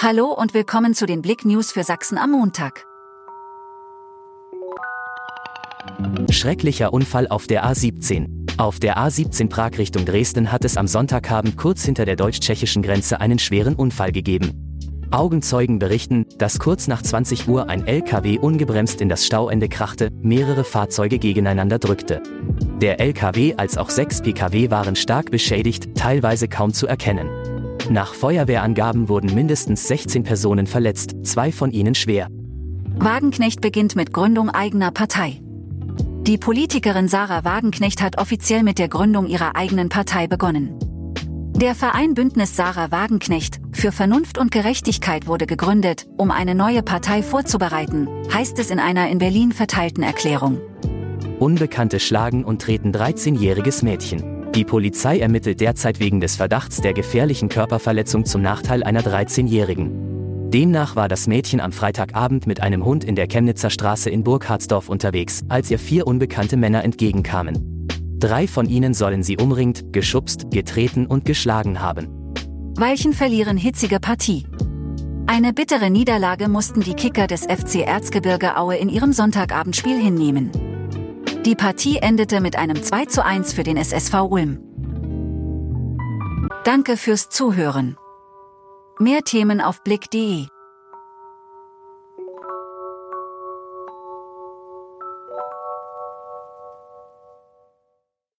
Hallo und willkommen zu den Blick News für Sachsen am Montag. Schrecklicher Unfall auf der A17. Auf der A17 Prag Richtung Dresden hat es am Sonntagabend kurz hinter der deutsch-tschechischen Grenze einen schweren Unfall gegeben. Augenzeugen berichten, dass kurz nach 20 Uhr ein LKW ungebremst in das Stauende krachte, mehrere Fahrzeuge gegeneinander drückte. Der LKW als auch sechs Pkw waren stark beschädigt, teilweise kaum zu erkennen. Nach Feuerwehrangaben wurden mindestens 16 Personen verletzt, zwei von ihnen schwer. Wagenknecht beginnt mit Gründung eigener Partei. Die Politikerin Sarah Wagenknecht hat offiziell mit der Gründung ihrer eigenen Partei begonnen. Der Verein Bündnis Sarah Wagenknecht für Vernunft und Gerechtigkeit wurde gegründet, um eine neue Partei vorzubereiten, heißt es in einer in Berlin verteilten Erklärung. Unbekannte schlagen und treten 13-jähriges Mädchen. Die Polizei ermittelt derzeit wegen des Verdachts der gefährlichen Körperverletzung zum Nachteil einer 13-jährigen. Demnach war das Mädchen am Freitagabend mit einem Hund in der Chemnitzer Straße in Burkhardsdorf unterwegs, als ihr vier unbekannte Männer entgegenkamen. Drei von ihnen sollen sie umringt, geschubst, getreten und geschlagen haben. Weichen verlieren hitzige Partie. Eine bittere Niederlage mussten die Kicker des FC Erzgebirge Aue in ihrem Sonntagabendspiel hinnehmen. Die Partie endete mit einem 2 zu 1 für den SSV Ulm. Danke fürs Zuhören. Mehr Themen auf blick.de